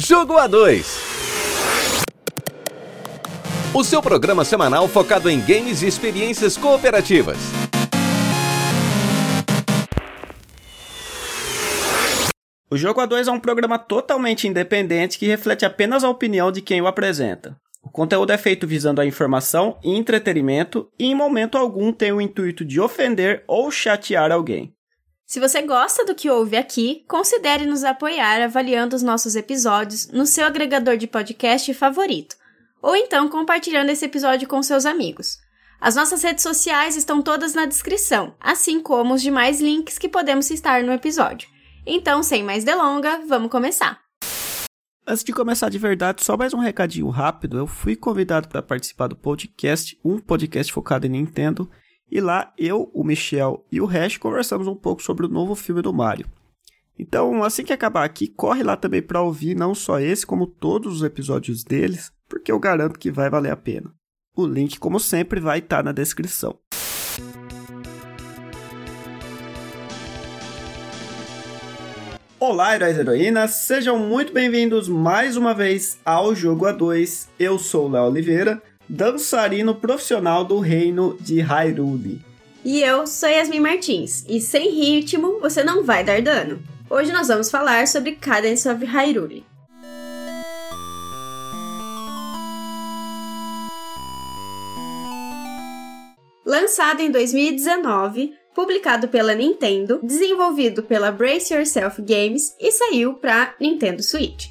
Jogo A2. O seu programa semanal focado em games e experiências cooperativas. O Jogo A2 é um programa totalmente independente que reflete apenas a opinião de quem o apresenta. O conteúdo é feito visando a informação e entretenimento e em momento algum tem o intuito de ofender ou chatear alguém. Se você gosta do que ouve aqui, considere nos apoiar avaliando os nossos episódios no seu agregador de podcast favorito, ou então compartilhando esse episódio com seus amigos. As nossas redes sociais estão todas na descrição, assim como os demais links que podemos citar no episódio. Então, sem mais delonga, vamos começar! Antes de começar de verdade, só mais um recadinho rápido. Eu fui convidado para participar do podcast, um podcast focado em Nintendo, e lá eu, o Michel e o Hash conversamos um pouco sobre o novo filme do Mario. Então, assim que acabar aqui, corre lá também para ouvir não só esse, como todos os episódios deles, porque eu garanto que vai valer a pena. O link, como sempre, vai estar tá na descrição. Olá, heróis e heroínas, sejam muito bem-vindos mais uma vez ao Jogo A2. Eu sou o Léo Oliveira dançarino profissional do reino de Hyrule. E eu sou Yasmin Martins, e sem ritmo você não vai dar dano. Hoje nós vamos falar sobre Cadence of Hyrule. Lançado em 2019, publicado pela Nintendo, desenvolvido pela Brace Yourself Games e saiu para Nintendo Switch.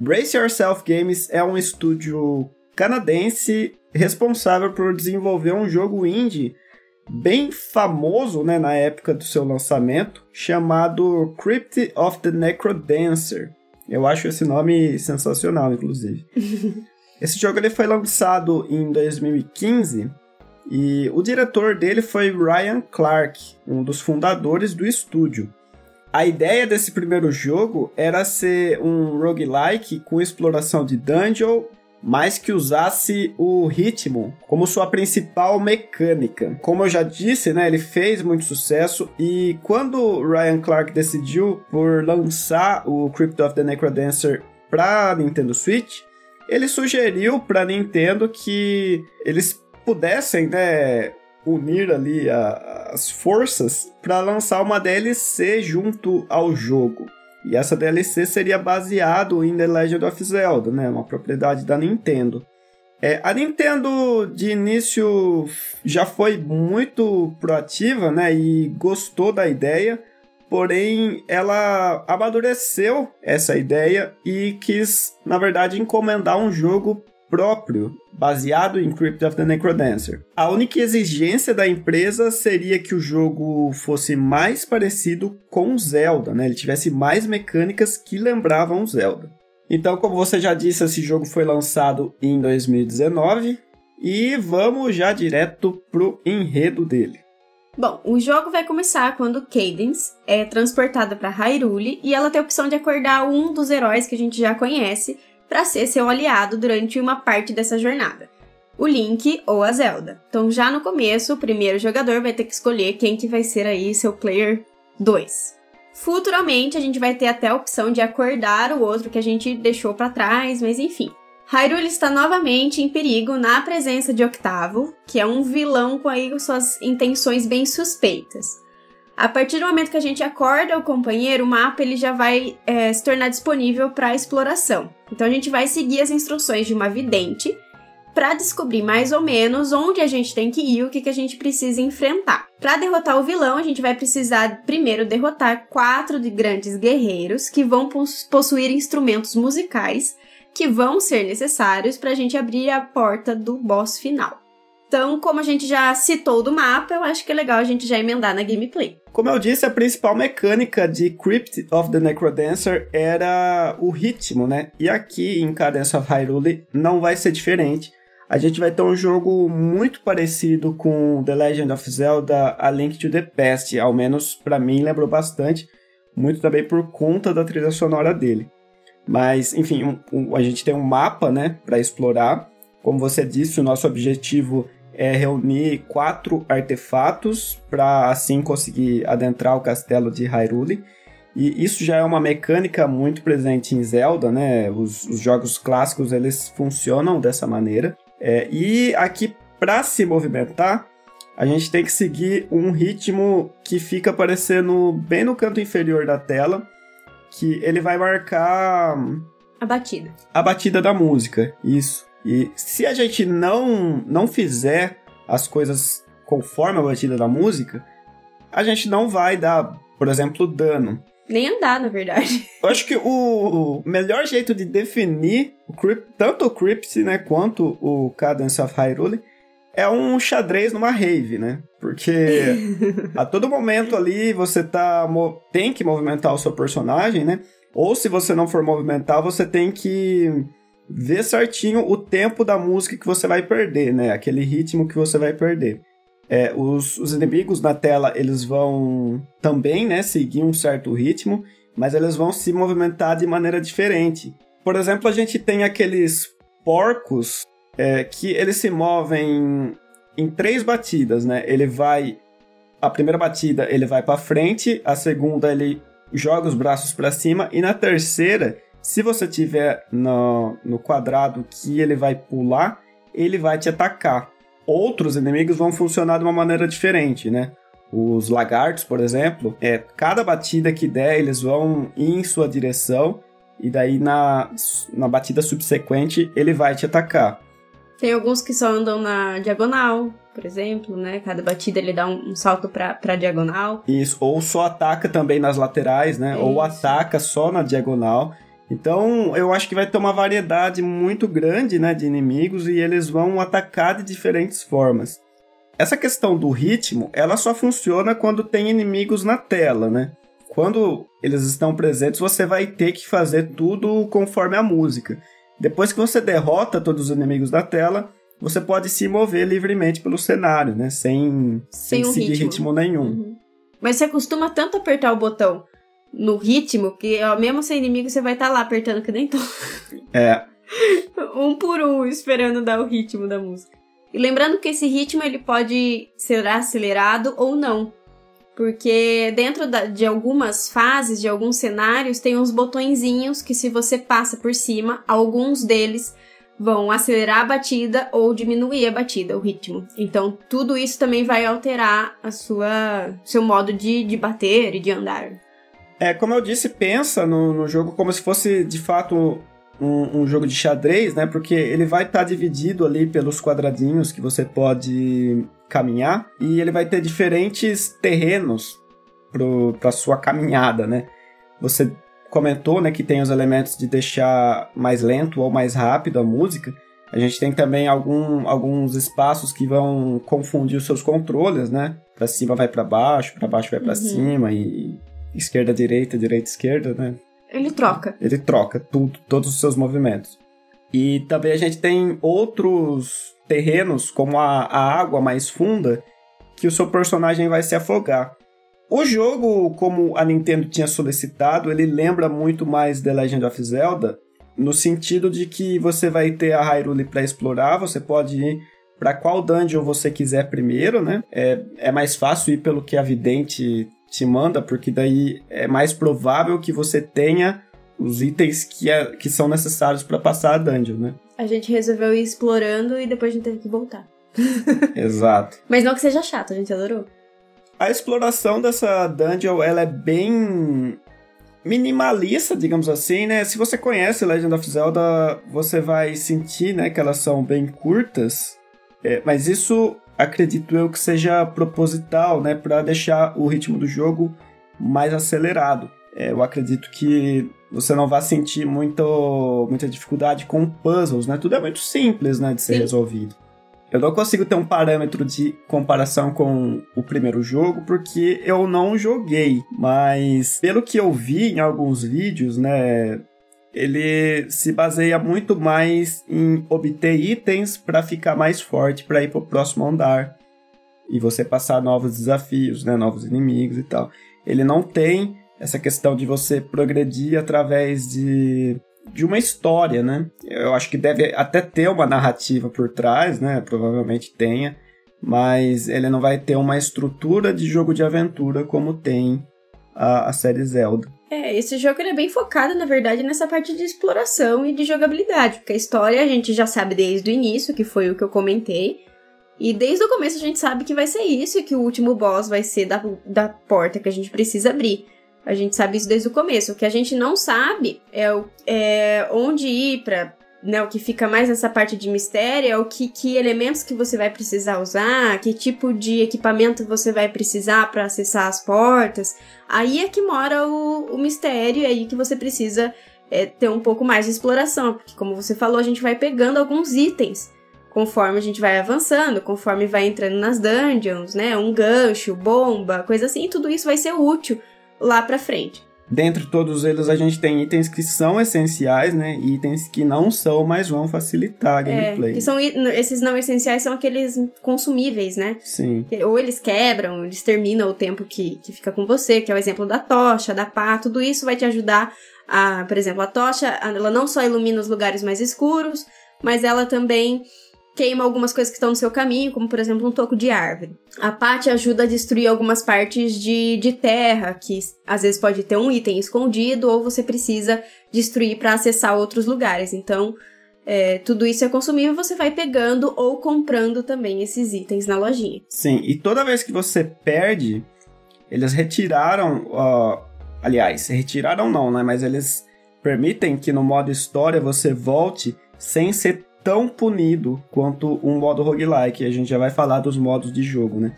Brace Yourself Games é um estúdio canadense responsável por desenvolver um jogo indie bem famoso né, na época do seu lançamento, chamado Crypt of the Necrodancer. Eu acho esse nome sensacional, inclusive. esse jogo ele foi lançado em 2015 e o diretor dele foi Ryan Clark, um dos fundadores do estúdio. A ideia desse primeiro jogo era ser um roguelike com exploração de dungeon mas que usasse o ritmo como sua principal mecânica. Como eu já disse, né, ele fez muito sucesso e quando Ryan Clark decidiu por lançar o Crypt of the Necrodancer para Nintendo Switch, ele sugeriu para Nintendo que eles pudessem, né, unir ali a, as forças para lançar uma DLC junto ao jogo. E essa DLC seria baseado em The Legend of Zelda, né? Uma propriedade da Nintendo. É, a Nintendo de início já foi muito proativa, né? E gostou da ideia, porém ela amadureceu essa ideia e quis, na verdade, encomendar um jogo próprio, baseado em Crypt of the Necrodancer. A única exigência da empresa seria que o jogo fosse mais parecido com Zelda, né? Ele tivesse mais mecânicas que lembravam Zelda. Então, como você já disse, esse jogo foi lançado em 2019 e vamos já direto pro enredo dele. Bom, o jogo vai começar quando Cadence é transportada para Hyrule e ela tem a opção de acordar um dos heróis que a gente já conhece, para ser seu aliado durante uma parte dessa jornada. O Link ou a Zelda. Então, já no começo, o primeiro jogador vai ter que escolher quem que vai ser aí seu player 2. Futuramente, a gente vai ter até a opção de acordar o outro que a gente deixou para trás, mas enfim. Hyrule está novamente em perigo na presença de Octavo, que é um vilão com aí suas intenções bem suspeitas. A partir do momento que a gente acorda o companheiro, o mapa ele já vai é, se tornar disponível para exploração. Então a gente vai seguir as instruções de uma vidente para descobrir mais ou menos onde a gente tem que ir, o que, que a gente precisa enfrentar. Para derrotar o vilão, a gente vai precisar primeiro derrotar quatro de grandes guerreiros que vão possuir instrumentos musicais que vão ser necessários para a gente abrir a porta do boss final. Então, como a gente já citou do mapa, eu acho que é legal a gente já emendar na gameplay. Como eu disse, a principal mecânica de Crypt of the Necrodancer era o ritmo, né? E aqui em Cadence of Hyrule não vai ser diferente. A gente vai ter um jogo muito parecido com The Legend of Zelda A Link to the Past, ao menos para mim lembrou bastante, muito também por conta da trilha sonora dele. Mas, enfim, um, um, a gente tem um mapa, né, para explorar. Como você disse, o nosso objetivo é reunir quatro artefatos para assim conseguir adentrar o castelo de Hyrule. E isso já é uma mecânica muito presente em Zelda, né? Os, os jogos clássicos eles funcionam dessa maneira. É, e aqui, para se movimentar, a gente tem que seguir um ritmo que fica aparecendo bem no canto inferior da tela, que ele vai marcar a batida. A batida da música, isso. E se a gente não não fizer as coisas conforme a batida da música, a gente não vai dar, por exemplo, dano. Nem andar, na verdade. Eu acho que o melhor jeito de definir o Crypt, tanto o Crypt, né, quanto o Cadence of Hyrule é um xadrez numa rave, né? Porque a todo momento ali você tá tem que movimentar o seu personagem, né? Ou se você não for movimentar, você tem que ver certinho o tempo da música que você vai perder, né? Aquele ritmo que você vai perder. É, os, os inimigos na tela, eles vão também, né, seguir um certo ritmo, mas eles vão se movimentar de maneira diferente. Por exemplo, a gente tem aqueles porcos é, que eles se movem em três batidas, né? Ele vai a primeira batida ele vai para frente, a segunda ele joga os braços para cima e na terceira, se você tiver no, no quadrado que ele vai pular, ele vai te atacar outros inimigos vão funcionar de uma maneira diferente, né? Os lagartos, por exemplo, é cada batida que der, eles vão ir em sua direção e daí na, na batida subsequente ele vai te atacar. Tem alguns que só andam na diagonal, por exemplo, né? Cada batida ele dá um, um salto pra, pra diagonal. Isso, ou só ataca também nas laterais, né? Isso. Ou ataca só na diagonal. Então, eu acho que vai ter uma variedade muito grande né, de inimigos e eles vão atacar de diferentes formas. Essa questão do ritmo, ela só funciona quando tem inimigos na tela, né? Quando eles estão presentes, você vai ter que fazer tudo conforme a música. Depois que você derrota todos os inimigos da tela, você pode se mover livremente pelo cenário, né? Sem, sem, sem um seguir ritmo, ritmo nenhum. Uhum. Mas você costuma tanto apertar o botão no ritmo, que ó, mesmo sem inimigo você vai estar tá lá apertando que nem tô. É. um por um, esperando dar o ritmo da música. E lembrando que esse ritmo ele pode ser acelerado ou não. Porque dentro da, de algumas fases, de alguns cenários, tem uns botõezinhos que se você passa por cima, alguns deles vão acelerar a batida ou diminuir a batida, o ritmo. Então, tudo isso também vai alterar a sua seu modo de, de bater e de andar. É, como eu disse, pensa no, no jogo como se fosse de fato um, um, jogo de xadrez, né? Porque ele vai estar tá dividido ali pelos quadradinhos que você pode caminhar e ele vai ter diferentes terrenos para sua caminhada, né? Você comentou, né, que tem os elementos de deixar mais lento ou mais rápido a música. A gente tem também algum, alguns espaços que vão confundir os seus controles, né? Para cima vai para baixo, para baixo vai para uhum. cima e esquerda, direita, direita, esquerda, né? Ele troca. Ele troca tudo, todos os seus movimentos. E também a gente tem outros terrenos, como a, a água mais funda, que o seu personagem vai se afogar. O jogo, como a Nintendo tinha solicitado, ele lembra muito mais The Legend of Zelda, no sentido de que você vai ter a Hyrule para explorar, você pode ir para qual dungeon você quiser primeiro, né? É, é mais fácil ir pelo que a vidente te manda, porque daí é mais provável que você tenha os itens que, é, que são necessários para passar a dungeon, né? A gente resolveu ir explorando e depois a gente teve que voltar. Exato. Mas não que seja chato, a gente adorou. A exploração dessa dungeon, ela é bem minimalista, digamos assim, né? Se você conhece Legend of Zelda, você vai sentir, né, que elas são bem curtas. É, mas isso acredito eu que seja proposital, né, para deixar o ritmo do jogo mais acelerado. É, eu acredito que você não vai sentir muito, muita dificuldade com puzzles, né? Tudo é muito simples, né, de ser Sim. resolvido. Eu não consigo ter um parâmetro de comparação com o primeiro jogo porque eu não joguei, mas pelo que eu vi em alguns vídeos, né, ele se baseia muito mais em obter itens para ficar mais forte para ir para o próximo andar e você passar novos desafios, né, novos inimigos e tal. Ele não tem essa questão de você progredir através de, de uma história, né? Eu acho que deve até ter uma narrativa por trás, né? Provavelmente tenha, mas ele não vai ter uma estrutura de jogo de aventura como tem a, a série Zelda. É, esse jogo é bem focado, na verdade, nessa parte de exploração e de jogabilidade, porque a história a gente já sabe desde o início, que foi o que eu comentei. E desde o começo a gente sabe que vai ser isso e que o último boss vai ser da, da porta que a gente precisa abrir. A gente sabe isso desde o começo. O que a gente não sabe é, é onde ir pra. Né, o que fica mais nessa parte de mistério é o que, que elementos que você vai precisar usar, que tipo de equipamento você vai precisar para acessar as portas. Aí é que mora o, o mistério, e aí que você precisa é, ter um pouco mais de exploração, porque como você falou, a gente vai pegando alguns itens conforme a gente vai avançando, conforme vai entrando nas dungeons, né? Um gancho, bomba, coisa assim, tudo isso vai ser útil lá pra frente. Dentre todos eles, a gente tem itens que são essenciais, né? E itens que não são, mas vão facilitar a é, gameplay. É, que são, esses não essenciais são aqueles consumíveis, né? Sim. Ou eles quebram, eles terminam o tempo que, que fica com você, que é o exemplo da tocha, da pá, tudo isso vai te ajudar a, por exemplo, a tocha, ela não só ilumina os lugares mais escuros, mas ela também queima algumas coisas que estão no seu caminho, como por exemplo um toco de árvore. A Pate ajuda a destruir algumas partes de, de terra, que às vezes pode ter um item escondido ou você precisa destruir para acessar outros lugares. Então, é, tudo isso é consumível, você vai pegando ou comprando também esses itens na lojinha. Sim, e toda vez que você perde, eles retiraram. Uh, aliás, retiraram não, né? Mas eles permitem que no modo história você volte sem ser tão punido quanto um modo roguelike. A gente já vai falar dos modos de jogo, né?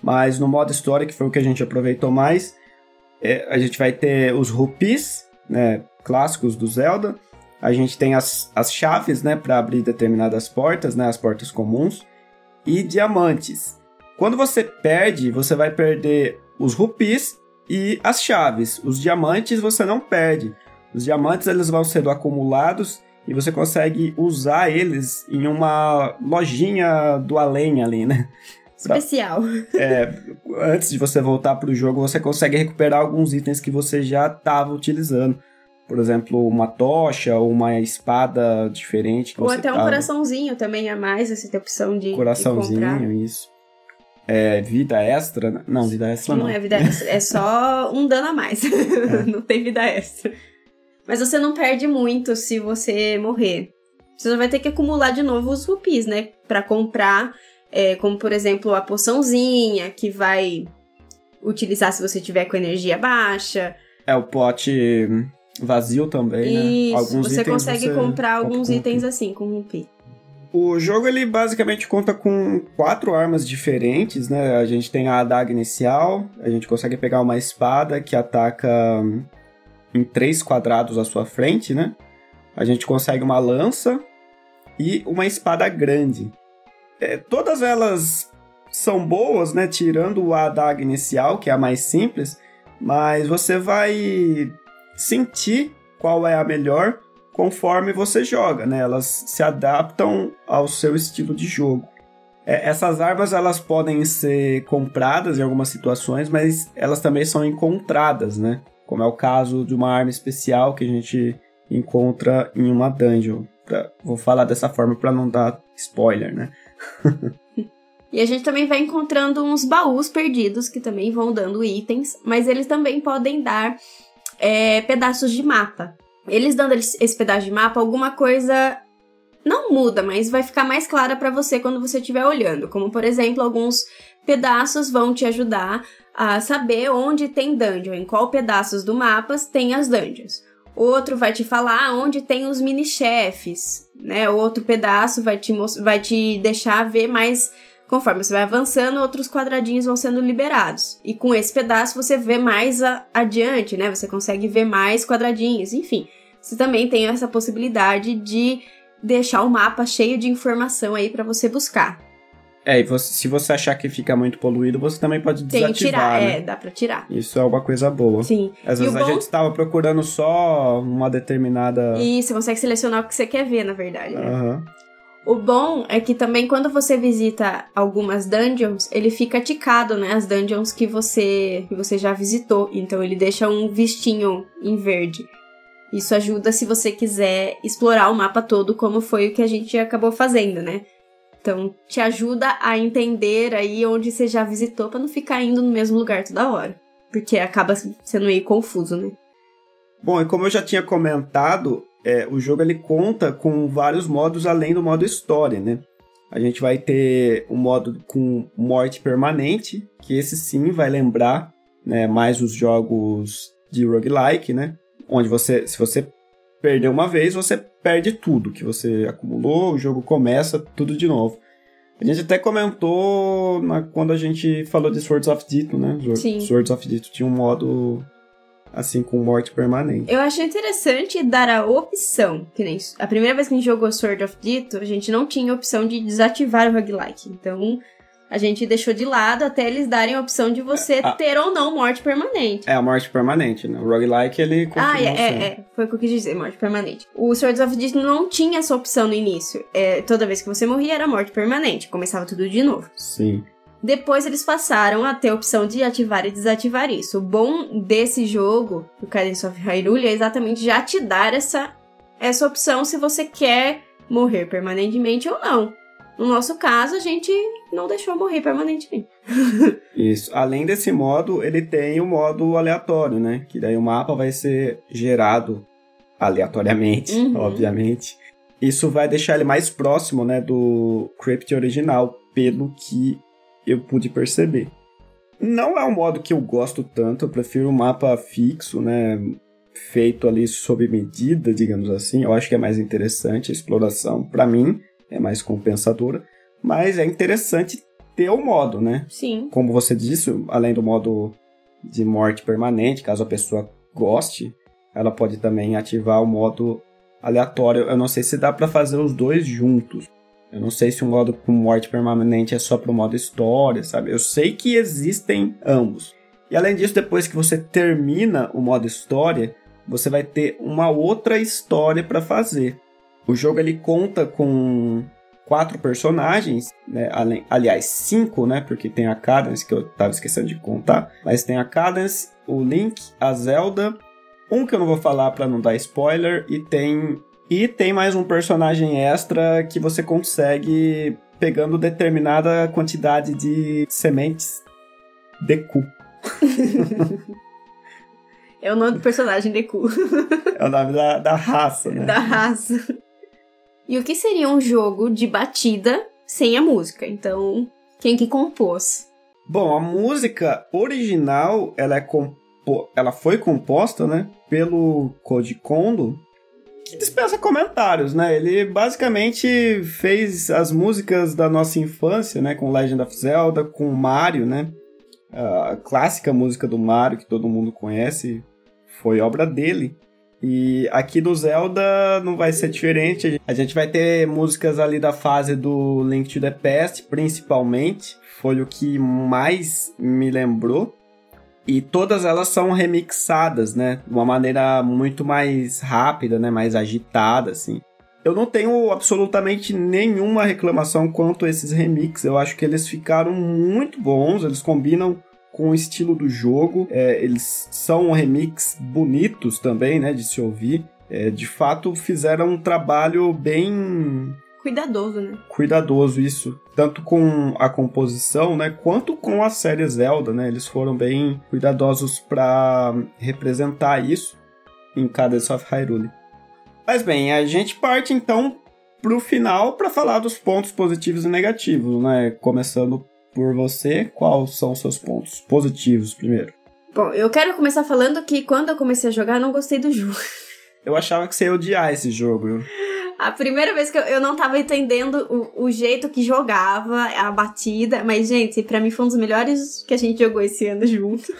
Mas no modo história, que foi o que a gente aproveitou mais, é, a gente vai ter os rupees, né, clássicos do Zelda. A gente tem as, as chaves, né, para abrir determinadas portas, né, as portas comuns. E diamantes. Quando você perde, você vai perder os rupees e as chaves. Os diamantes você não perde. Os diamantes eles vão sendo acumulados e você consegue usar eles em uma lojinha do além ali, né? Especial. É, antes de você voltar para o jogo, você consegue recuperar alguns itens que você já estava utilizando. Por exemplo, uma tocha ou uma espada diferente. ou até um tava. coraçãozinho também a mais, você tem opção de. Coraçãozinho, de isso. É, vida extra? Né? Não, vida extra não. Não é vida extra, é só um dano a mais. É. não tem vida extra. Mas você não perde muito se você morrer. Você vai ter que acumular de novo os rupis, né? Pra comprar, é, como por exemplo a poçãozinha, que vai utilizar se você tiver com energia baixa. É, o pote vazio também, né? Isso, alguns você consegue você comprar alguns itens assim, com rupi. O jogo ele basicamente conta com quatro armas diferentes, né? A gente tem a adaga inicial, a gente consegue pegar uma espada que ataca em três quadrados à sua frente, né? A gente consegue uma lança e uma espada grande. É, todas elas são boas, né? Tirando a adaga inicial, que é a mais simples, mas você vai sentir qual é a melhor conforme você joga, né? Elas se adaptam ao seu estilo de jogo. É, essas armas elas podem ser compradas em algumas situações, mas elas também são encontradas, né? Como é o caso de uma arma especial que a gente encontra em uma dungeon. Pra, vou falar dessa forma para não dar spoiler, né? e a gente também vai encontrando uns baús perdidos que também vão dando itens, mas eles também podem dar é, pedaços de mapa. Eles dando esse pedaço de mapa, alguma coisa muda, mas vai ficar mais clara para você quando você estiver olhando. Como por exemplo, alguns pedaços vão te ajudar a saber onde tem dungeon, em qual pedaços do mapa tem as dungeons. Outro vai te falar onde tem os mini-chefes, né? Outro pedaço vai te, vai te deixar ver mais conforme você vai avançando, outros quadradinhos vão sendo liberados. E com esse pedaço você vê mais adiante, né? Você consegue ver mais quadradinhos, enfim. Você também tem essa possibilidade de deixar o mapa cheio de informação aí para você buscar. É, e você, se você achar que fica muito poluído, você também pode desativar, Tem que tirar, né? é, dá pra tirar. Isso é uma coisa boa. Sim. Às vezes a bom... gente estava procurando só uma determinada... Isso, você consegue selecionar o que você quer ver, na verdade, né? Uhum. O bom é que também quando você visita algumas dungeons, ele fica ticado, né? As dungeons que você, que você já visitou. Então ele deixa um vistinho em verde. Isso ajuda se você quiser explorar o mapa todo, como foi o que a gente acabou fazendo, né? Então, te ajuda a entender aí onde você já visitou para não ficar indo no mesmo lugar toda hora. Porque acaba sendo meio confuso, né? Bom, e como eu já tinha comentado, é, o jogo ele conta com vários modos além do modo história, né? A gente vai ter um modo com morte permanente, que esse sim vai lembrar né, mais os jogos de roguelike, né? Onde você, se você perder uma vez, você perde tudo que você acumulou, o jogo começa tudo de novo. A gente até comentou na, quando a gente falou de Swords of Dito, né? Sim. Swords of Dito tinha um modo assim com morte permanente. Eu achei interessante dar a opção, que nem a primeira vez que a gente jogou Sword of Dito, a gente não tinha a opção de desativar o roguelike. Então, a gente deixou de lado até eles darem a opção de você É, a- ter ou não morte permanente. É a morte permanente, né? O roguelike ele continua Ah, é, é, é, foi o que eu quis dizer, morte permanente. O Swords of Dito não tinha essa opção no início. É, toda vez que você morria era morte permanente, começava tudo de novo. Sim. Depois eles passaram a ter a opção de ativar e desativar isso. O bom desse jogo, o Cadence of Hyrule, é exatamente já te dar essa, essa opção se você quer morrer permanentemente ou não. No nosso caso, a gente não deixou morrer permanentemente. Isso. Além desse modo, ele tem o modo aleatório, né? Que daí o mapa vai ser gerado aleatoriamente, Uhum. obviamente. Isso vai deixar ele mais próximo, né, do Crypt original, pelo que eu pude perceber. Não é um modo que eu gosto tanto, eu prefiro um mapa fixo, né, feito ali sob medida, digamos assim. Eu acho que é mais interessante a exploração, para mim, é mais compensadora, mas é interessante ter o modo, né? Sim. como você disse, além do modo de morte permanente, caso a pessoa goste, ela pode também ativar o modo aleatório. Eu não sei se dá pra fazer os dois juntos. Eu não sei se o modo com morte permanente é só pro modo história, sabe? Eu sei que existem ambos. E além disso, depois que você termina o modo história, você vai ter uma outra história pra fazer. O jogo ele conta com quatro personagens, né? Além, aliás, cinco, né? Porque tem a Cadence, que eu tava esquecendo de contar. Mas tem a Cadence, o Link, a Zelda, um que eu não vou falar pra não dar spoiler, e tem. E tem mais um personagem extra que você consegue pegando determinada quantidade de sementes de cu. É o nome do personagem Deku, É o nome da, da raça, né? da raça. E o que seria um jogo de batida sem a música? Então, quem que compôs? Bom, a música original, ela é compo... ela foi composta, né, pelo Koji Kondo, que dispensa comentários, né? Ele basicamente fez as músicas da nossa infância, né, com Legend of Zelda, com Mario, né? A clássica música do Mario que todo mundo conhece foi obra dele. E aqui do Zelda não vai ser diferente. A gente vai ter músicas ali da fase do Link to the Past, principalmente. Foi o que mais me lembrou. E todas elas são remixadas, né? De uma maneira muito mais rápida, né? Mais agitada, assim. Eu não tenho absolutamente nenhuma reclamação quanto a esses remixes. Eu acho que eles ficaram muito bons, eles combinam com o estilo do jogo. É, eles são remix bonitos também, né? De se ouvir. É, de fato, fizeram um trabalho bem Cuidadoso, né? cuidadoso isso, tanto com a composição, né, quanto com a série Zelda, né? Eles foram bem cuidadosos para representar isso em Cadence of Hyrule. Mas bem, a gente parte então pro final para falar dos pontos positivos e negativos, né? Começando por você, quais são os seus pontos positivos primeiro? Bom, eu quero começar falando que quando eu comecei a jogar, eu não gostei do jogo. Eu achava que você ia odiar esse jogo. A primeira vez que eu, eu não tava entendendo o, o jeito que jogava, a batida, mas, gente, pra mim foi um dos melhores que a gente jogou esse ano junto.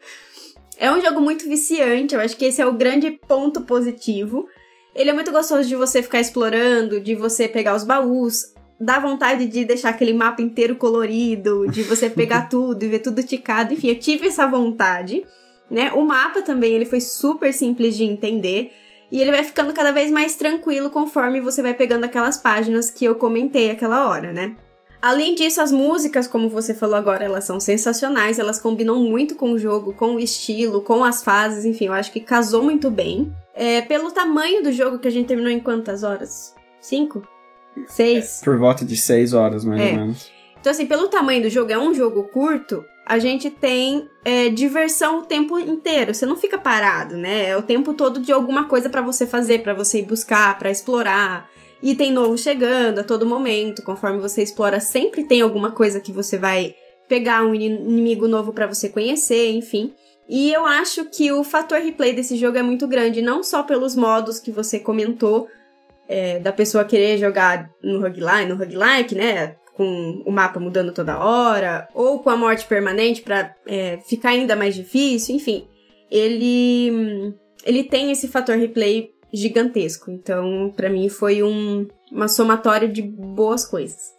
é um jogo muito viciante, eu acho que esse é o grande ponto positivo. Ele é muito gostoso de você ficar explorando, de você pegar os baús, dá vontade de deixar aquele mapa inteiro colorido, de você pegar tudo e ver tudo ticado. Enfim, eu tive essa vontade, né? O mapa também, ele foi super simples de entender. E ele vai ficando cada vez mais tranquilo conforme você vai pegando aquelas páginas que eu comentei aquela hora, né? Além disso, as músicas, como você falou agora, elas são sensacionais, elas combinam muito com o jogo, com o estilo, com as fases, enfim, eu acho que casou muito bem. É, pelo tamanho do jogo que a gente terminou em quantas horas? Cinco? Seis? Por volta de 6 horas, mais É. ou menos. Então, assim, pelo tamanho do jogo, é um jogo curto, a gente tem é, diversão o tempo inteiro. Você não fica parado, né? É o tempo todo de alguma coisa para você fazer, para você ir buscar, para explorar. Item novo chegando a todo momento. Conforme você explora, sempre tem alguma coisa que você vai pegar um inimigo novo para você conhecer, enfim. E eu acho que o fator replay desse jogo é muito grande, não só pelos modos que você comentou, é, da pessoa querer jogar no roguelike, no roguelike, né? Com o mapa mudando toda hora, ou com a morte permanente para é, ficar ainda mais difícil, enfim. Ele, ele tem esse fator replay gigantesco. Então, para mim, foi um, uma somatória de boas coisas.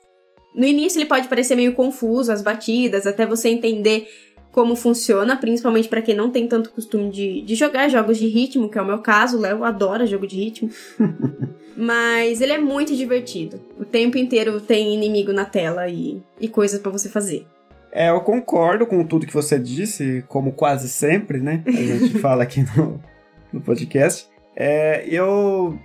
No início ele pode parecer meio confuso, as batidas, até você entender como funciona, principalmente para quem não tem tanto costume de, de jogar jogos de ritmo, que é o meu caso, Léo adora jogo de ritmo. Mas ele é muito divertido. O tempo inteiro tem inimigo na tela e, e coisas para você fazer. É, eu concordo com tudo que você disse, como quase sempre, né? A gente fala aqui no, no podcast. É, eu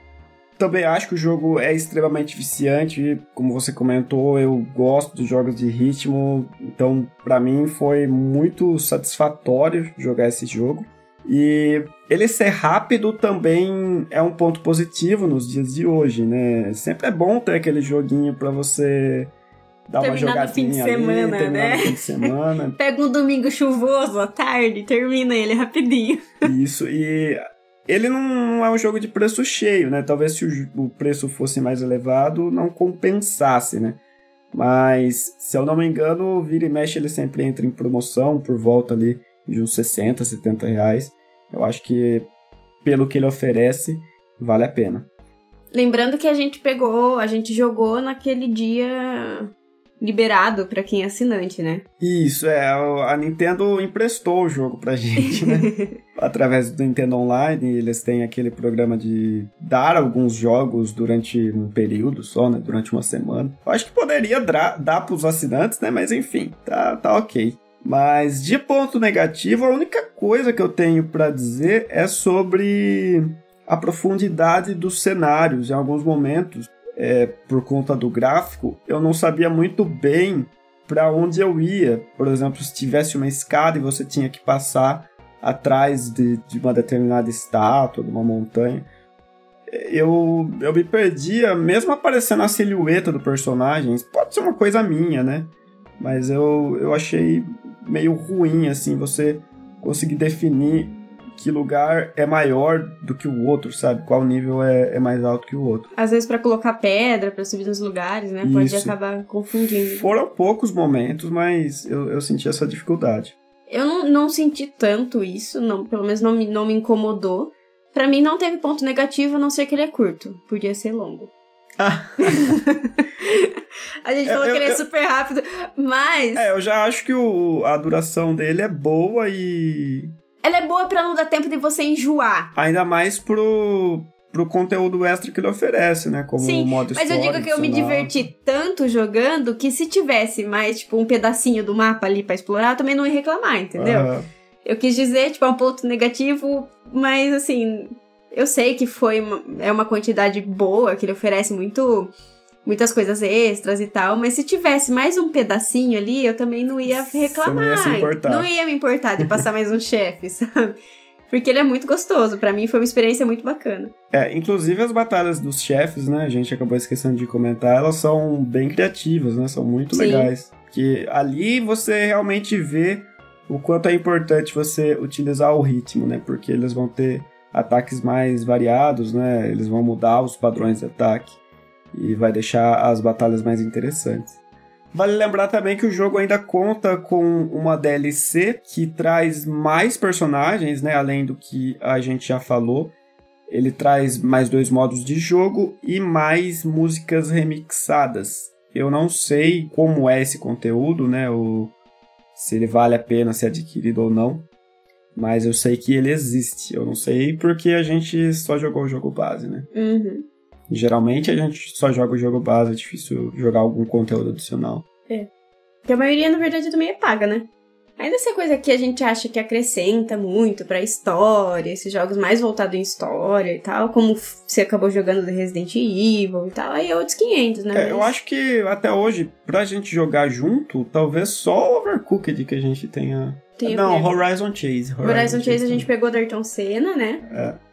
também acho que o jogo é extremamente viciante. Como você comentou, eu gosto dos jogos de ritmo. Então, para mim, foi muito satisfatório jogar esse jogo. E ele ser rápido também é um ponto positivo nos dias de hoje, né? Sempre é bom ter aquele joguinho para você dar terminar uma jogadinha no fim de semana, ali, né? fim de semana. Pega um domingo chuvoso à tarde, termina ele rapidinho. Isso, e ele não é um jogo de preço cheio, né? Talvez se o, preço fosse mais elevado, não compensasse, né? Mas, se eu não me engano, vira e mexe ele sempre entra em promoção por volta ali de uns 60, 70 reais. Eu acho que, pelo que ele oferece, vale a pena. Lembrando que a gente pegou, a gente jogou naquele dia liberado para quem é assinante, né? Isso, é. A Nintendo emprestou o jogo pra gente, né? Através do Nintendo Online, eles têm aquele programa de dar alguns jogos durante um período só, né? Durante uma semana. Eu acho que poderia dar pros assinantes, né? Mas enfim, tá, tá ok. Mas de ponto negativo, a única coisa que eu tenho para dizer é sobre a profundidade dos cenários. Em alguns momentos, é, por conta do gráfico, eu não sabia muito bem para onde eu ia. Por exemplo, se tivesse uma escada e você tinha que passar atrás de, de uma determinada estátua, de uma montanha, eu, eu me perdia, mesmo aparecendo a silhueta do personagem. Pode ser uma coisa minha, né? Mas eu, eu achei meio ruim, assim, você conseguir definir que lugar é maior do que o outro, sabe? Qual nível é, é mais alto que o outro. Às vezes para colocar pedra, para subir nos lugares, né? Isso. Pode acabar confundindo. Foram poucos momentos, mas eu, eu senti essa dificuldade. Eu não, não senti tanto isso, não, pelo menos não me, não me incomodou. Para mim não teve ponto negativo, a não ser que ele é curto. Podia ser longo. A gente falou eu, que ele é eu, super rápido, mas. É, eu já acho que o, a duração dele é boa e ela é boa para não dar tempo de você enjoar. Ainda mais pro, pro conteúdo extra que ele oferece, né? Como Sim, modo mas eu digo que eu me diverti tanto jogando que se tivesse mais, tipo, um pedacinho do mapa ali para explorar, eu também não ia reclamar, entendeu? Uhum. Eu quis dizer, tipo, é um ponto negativo, mas assim, eu sei que foi uma, é uma quantidade boa, que ele oferece muito muitas coisas extras e tal, mas se tivesse mais um pedacinho ali, eu também não ia reclamar. Não ia, se importar. não ia me importar de passar mais um chefe, sabe? Porque ele é muito gostoso. para mim foi uma experiência muito bacana. É, inclusive as batalhas dos chefes, né? A gente acabou esquecendo de comentar, elas são bem criativas, né? São muito Sim. legais. Que ali você realmente vê o quanto é importante você utilizar o ritmo, né? Porque eles vão ter ataques mais variados, né? Eles vão mudar os padrões de ataque e vai deixar as batalhas mais interessantes. Vale lembrar também que o jogo ainda conta com uma DLC que traz mais personagens, né, além do que a gente já falou. Ele traz mais dois modos de jogo e mais músicas remixadas. Eu não sei como é esse conteúdo, né, o, se ele vale a pena ser adquirido ou não, mas eu sei que ele existe. Eu não sei porque a gente só jogou o jogo base, né? Uhum. Geralmente a gente só joga o jogo base, é difícil jogar algum conteúdo adicional. É. Porque a maioria, na verdade, também é paga, né? Ainda essa coisa que a gente acha que acrescenta muito pra história, esses jogos mais voltados em história e tal, como você acabou jogando The Resident Evil e tal, aí é outros 500, né? É, eu acho que até hoje, pra gente jogar junto, talvez só o Overcooked que a gente tenha. Tem o Não? Horizon Chase. Horizon Chase a gente pegou da Ayrton Senna, né? É.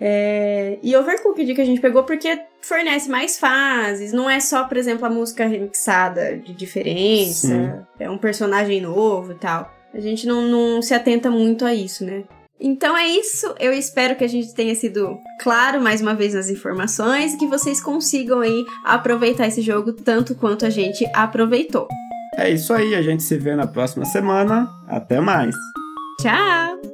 É, e Overcooked que a gente pegou porque fornece mais fases, não é só, por exemplo, a música remixada de diferença, Sim. é um personagem novo e tal. A gente não, não se atenta muito a isso, né? Então é isso, eu espero que a gente tenha sido claro mais uma vez nas informações e que vocês consigam aí aproveitar esse jogo tanto quanto a gente aproveitou. É isso aí, a gente se vê na próxima semana. Até mais! Tchau!